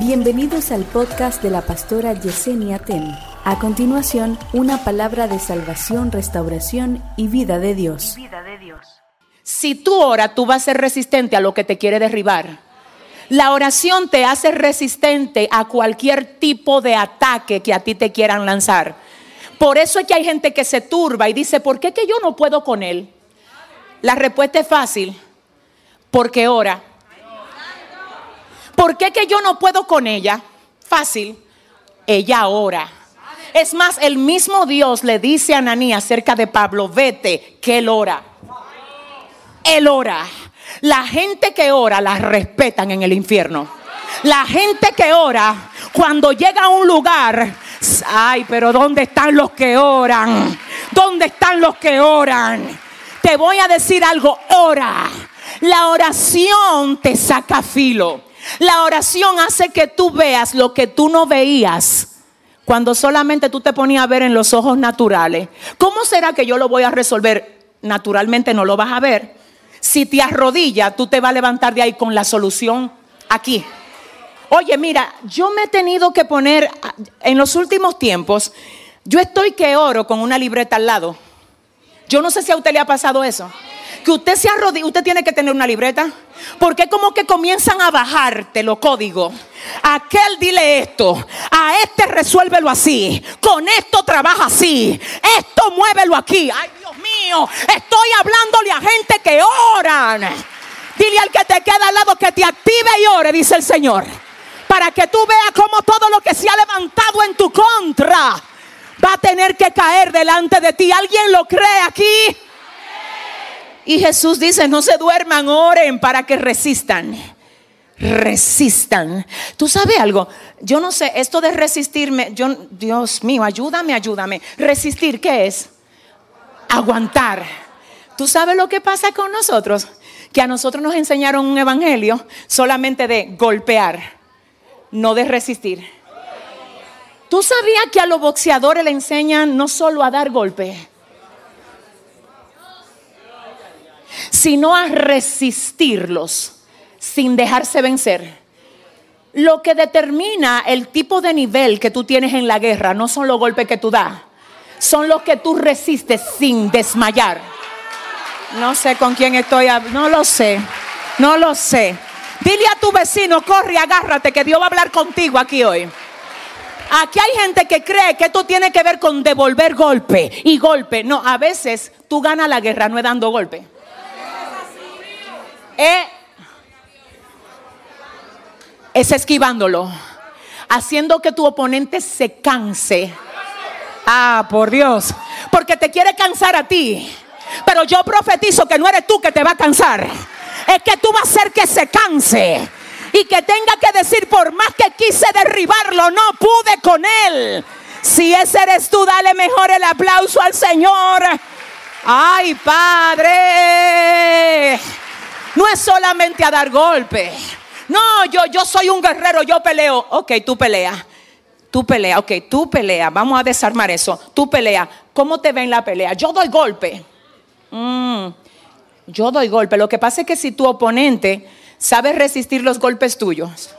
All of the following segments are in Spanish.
Bienvenidos al podcast de la pastora Yesenia Ten. A continuación, una palabra de salvación, restauración y vida de Dios. Si tú oras, tú vas a ser resistente a lo que te quiere derribar. La oración te hace resistente a cualquier tipo de ataque que a ti te quieran lanzar. Por eso es que hay gente que se turba y dice, ¿por qué que yo no puedo con él? La respuesta es fácil, porque ora. ¿Por qué que yo no puedo con ella? Fácil, ella ora. Es más, el mismo Dios le dice a Ananí acerca de Pablo, vete, que él ora. Él ora. La gente que ora la respetan en el infierno. La gente que ora, cuando llega a un lugar, ay, pero ¿dónde están los que oran? ¿Dónde están los que oran? Te voy a decir algo, ora. La oración te saca filo. La oración hace que tú veas lo que tú no veías cuando solamente tú te ponías a ver en los ojos naturales. ¿Cómo será que yo lo voy a resolver? Naturalmente no lo vas a ver. Si te arrodillas, tú te vas a levantar de ahí con la solución aquí. Oye, mira, yo me he tenido que poner en los últimos tiempos, yo estoy que oro con una libreta al lado. Yo no sé si a usted le ha pasado eso que usted se arrodilla, usted tiene que tener una libreta. Porque como que comienzan a bajarte los códigos. Aquel dile esto, a este resuélvelo así, con esto trabaja así, esto muévelo aquí. Ay Dios mío, estoy hablándole a gente que oran. Dile al que te queda al lado que te active y ore, dice el Señor. Para que tú veas cómo todo lo que se ha levantado en tu contra va a tener que caer delante de ti. ¿Alguien lo cree aquí? Y Jesús dice, no se duerman, oren para que resistan. Resistan. ¿Tú sabes algo? Yo no sé, esto de resistirme, yo, Dios mío, ayúdame, ayúdame. Resistir, ¿qué es? Aguantar. ¿Tú sabes lo que pasa con nosotros? Que a nosotros nos enseñaron un evangelio solamente de golpear, no de resistir. ¿Tú sabías que a los boxeadores le enseñan no solo a dar golpes, sino a resistirlos sin dejarse vencer. Lo que determina el tipo de nivel que tú tienes en la guerra no son los golpes que tú das, son los que tú resistes sin desmayar. No sé con quién estoy, no lo sé, no lo sé. Dile a tu vecino, corre, agárrate, que Dios va a hablar contigo aquí hoy. Aquí hay gente que cree que esto tiene que ver con devolver golpe y golpe. No, a veces tú ganas la guerra no es dando golpe. Es esquivándolo, haciendo que tu oponente se canse. Ah, por Dios, porque te quiere cansar a ti. Pero yo profetizo que no eres tú que te va a cansar. Es que tú vas a hacer que se canse. Y que tenga que decir, por más que quise derribarlo, no pude con él. Si ese eres tú, dale mejor el aplauso al Señor. Ay, Padre. Es solamente a dar golpes. No, yo, yo soy un guerrero, yo peleo. Ok, tú peleas. Tú peleas, ok, tú peleas. Vamos a desarmar eso. Tú peleas. ¿Cómo te ven la pelea? Yo doy golpe. Mm, yo doy golpe. Lo que pasa es que si tu oponente sabe resistir los golpes tuyos,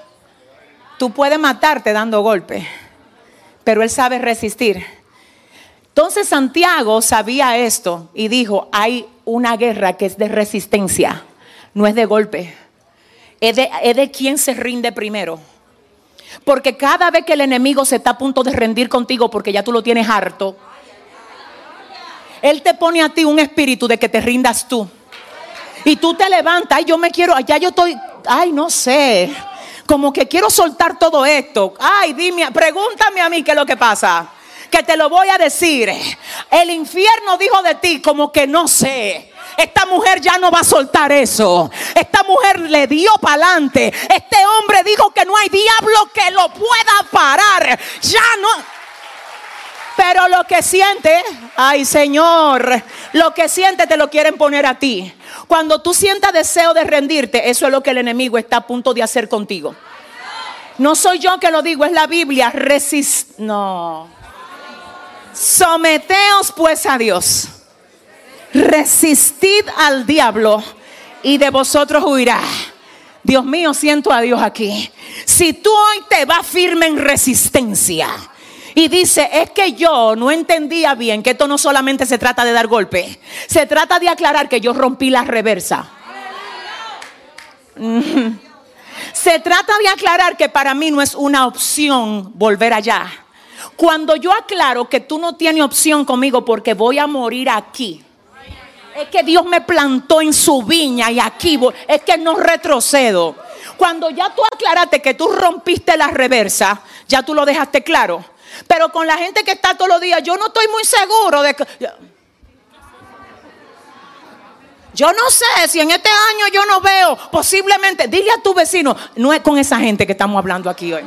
tú puedes matarte dando golpe, pero él sabe resistir. Entonces Santiago sabía esto y dijo, hay una guerra que es de resistencia no es de golpe, es de, es quien se rinde primero. Porque cada vez que el enemigo se está a punto de rendir contigo porque ya tú lo tienes harto, él te pone a ti un espíritu de que te rindas tú. Y tú te levantas, ay, yo me quiero, ya yo estoy, ay, no sé, como que quiero soltar todo esto. Ay, dime, pregúntame a mí qué es lo que pasa. Que te lo voy a decir. El infierno dijo de ti como que no sé. Esta mujer ya no va a soltar eso. Esta mujer le dio para adelante. Este hombre dijo que no hay diablo que lo pueda parar. Ya no. Pero lo que siente, ay Señor, lo que siente te lo quieren poner a ti. Cuando tú sientas deseo de rendirte, eso es lo que el enemigo está a punto de hacer contigo. No soy yo que lo digo, es la Biblia. Resist. No. Someteos pues a Dios resistid al diablo y de vosotros huirá. Dios mío, siento a Dios aquí. Si tú hoy te vas firme en resistencia y dice, es que yo no entendía bien que esto no solamente se trata de dar golpe, se trata de aclarar que yo rompí la reversa. Se trata de aclarar que para mí no es una opción volver allá. Cuando yo aclaro que tú no tienes opción conmigo porque voy a morir aquí, es que Dios me plantó en su viña y aquí es que no retrocedo. Cuando ya tú aclaraste que tú rompiste la reversa, ya tú lo dejaste claro. Pero con la gente que está todos los días, yo no estoy muy seguro de que... Yo no sé si en este año yo no veo, posiblemente, dile a tu vecino, no es con esa gente que estamos hablando aquí hoy.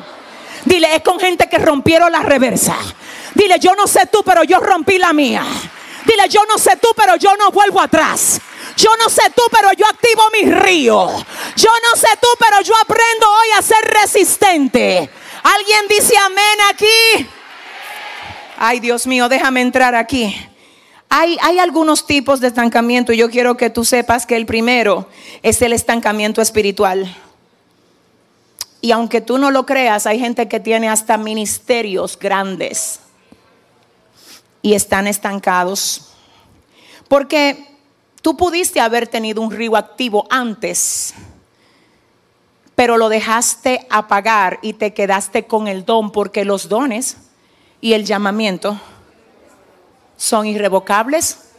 Dile, es con gente que rompieron la reversa. Dile, yo no sé tú, pero yo rompí la mía. Dile, yo no sé tú, pero yo no vuelvo atrás. Yo no sé tú, pero yo activo mi río. Yo no sé tú, pero yo aprendo hoy a ser resistente. ¿Alguien dice amén aquí? Ay, Dios mío, déjame entrar aquí. Hay, hay, algunos tipos de estancamiento y yo quiero que tú sepas que el primero es el estancamiento espiritual. Y aunque tú no lo creas, hay gente que tiene hasta ministerios grandes y están estancados. Porque tú pudiste haber tenido un río activo antes, pero lo dejaste apagar y te quedaste con el don porque los dones y el llamamiento son irrevocables.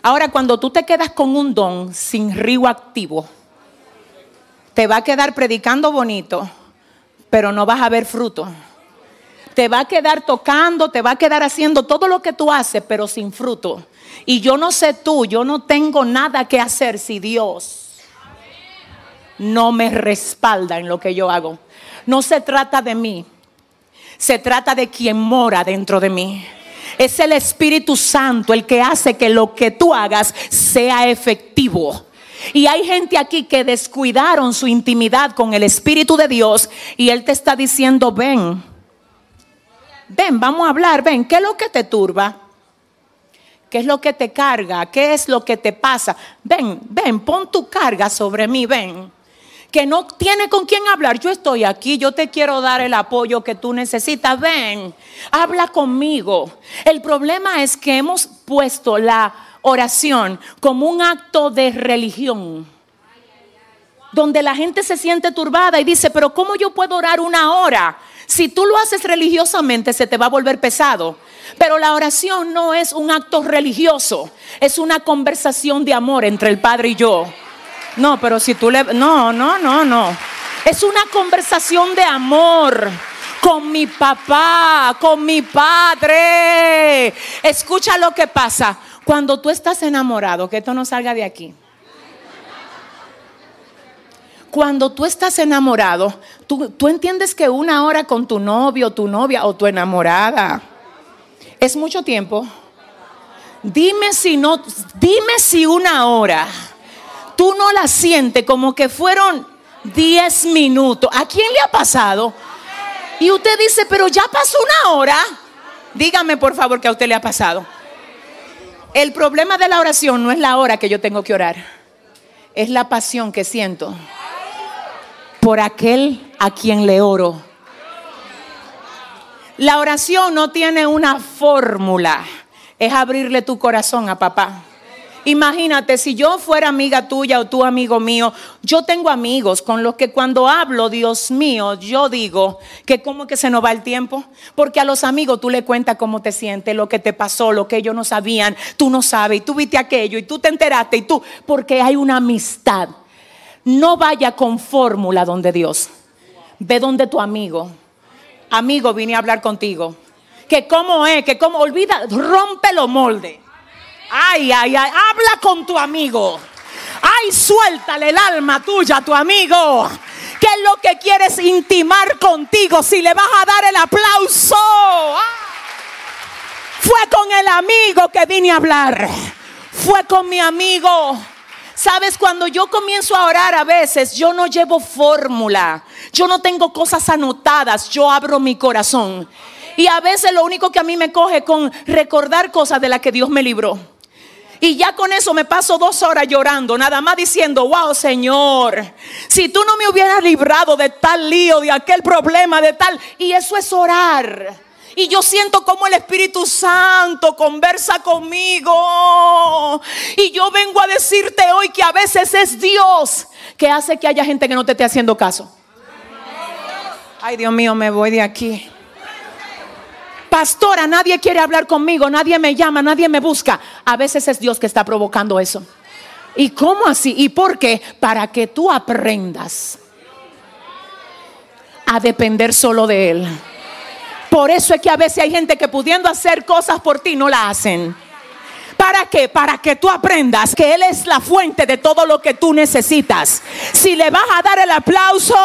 Ahora, cuando tú te quedas con un don sin río activo, te va a quedar predicando bonito, pero no vas a ver fruto te va a quedar tocando, te va a quedar haciendo todo lo que tú haces, pero sin fruto. Y yo no sé tú, yo no tengo nada que hacer si Dios no me respalda en lo que yo hago. No se trata de mí, se trata de quien mora dentro de mí. Es el Espíritu Santo el que hace que lo que tú hagas sea efectivo. Y hay gente aquí que descuidaron su intimidad con el Espíritu de Dios y Él te está diciendo, ven ven, vamos a hablar, ven, ¿qué es lo que te turba? ¿Qué es lo que te carga? ¿Qué es lo que te pasa? Ven, ven, pon tu carga sobre mí, ven. Que no tiene con quién hablar. Yo estoy aquí, yo te quiero dar el apoyo que tú necesitas. Ven, habla conmigo. El problema es que hemos puesto la oración como un acto de religión donde la gente se siente turbada y dice, pero ¿cómo yo puedo orar una hora? Si tú lo haces religiosamente se te va a volver pesado. Pero la oración no es un acto religioso, es una conversación de amor entre el Padre y yo. No, pero si tú le... No, no, no, no. Es una conversación de amor con mi papá, con mi padre. Escucha lo que pasa. Cuando tú estás enamorado, que esto no salga de aquí. Cuando tú estás enamorado, tú, entiendes que una hora con tu novio, tu novia o tu enamorada es mucho tiempo. Dime si no, dime si una hora tú no la sientes como que fueron 10 minutos. ¿A quién le ha pasado? Y usted dice, pero ya pasó una hora. Dígame por favor que a usted le ha pasado. El problema de la oración no es la hora que yo tengo que orar, es la pasión que siento por aquel a quien le oro. La oración no tiene una fórmula, es abrirle tu corazón a papá. Imagínate, si yo fuera amiga tuya o tú amigo mío, yo tengo amigos con los que cuando hablo, Dios mío, yo digo que como que se nos va el tiempo, porque a los amigos tú le cuentas cómo te sientes, lo que te pasó, lo que ellos no sabían, tú no sabes, y tú viste aquello, y tú te enteraste, y tú, porque hay una amistad. No vaya con fórmula donde Dios. Ve donde tu amigo. Amigo, vine a hablar contigo. Que cómo es, que cómo, olvida, rompe los moldes. Ay, ay, ay, habla con tu amigo. Ay, suéltale el alma tuya a tu amigo. ¿Qué es lo que quieres intimar contigo? Si le vas a dar el aplauso. Ah. Fue con el amigo que vine a hablar. Fue con mi amigo Sabes, cuando yo comienzo a orar a veces, yo no llevo fórmula, yo no tengo cosas anotadas, yo abro mi corazón. Y a veces lo único que a mí me coge con recordar cosas de las que Dios me libró. Y ya con eso me paso dos horas llorando, nada más diciendo, wow, Señor, si tú no me hubieras librado de tal lío, de aquel problema, de tal, y eso es orar. Y yo siento como el Espíritu Santo conversa conmigo. Y yo vengo a decirte hoy que a veces es Dios que hace que haya gente que no te esté haciendo caso. Ay, Dios mío, me voy de aquí. Pastora, nadie quiere hablar conmigo, nadie me llama, nadie me busca. A veces es Dios que está provocando eso. ¿Y cómo así? ¿Y por qué? Para que tú aprendas a depender solo de Él. Por eso es que a veces hay gente que pudiendo hacer cosas por ti no la hacen. ¿Para qué? Para que tú aprendas que Él es la fuente de todo lo que tú necesitas. Si le vas a dar el aplauso...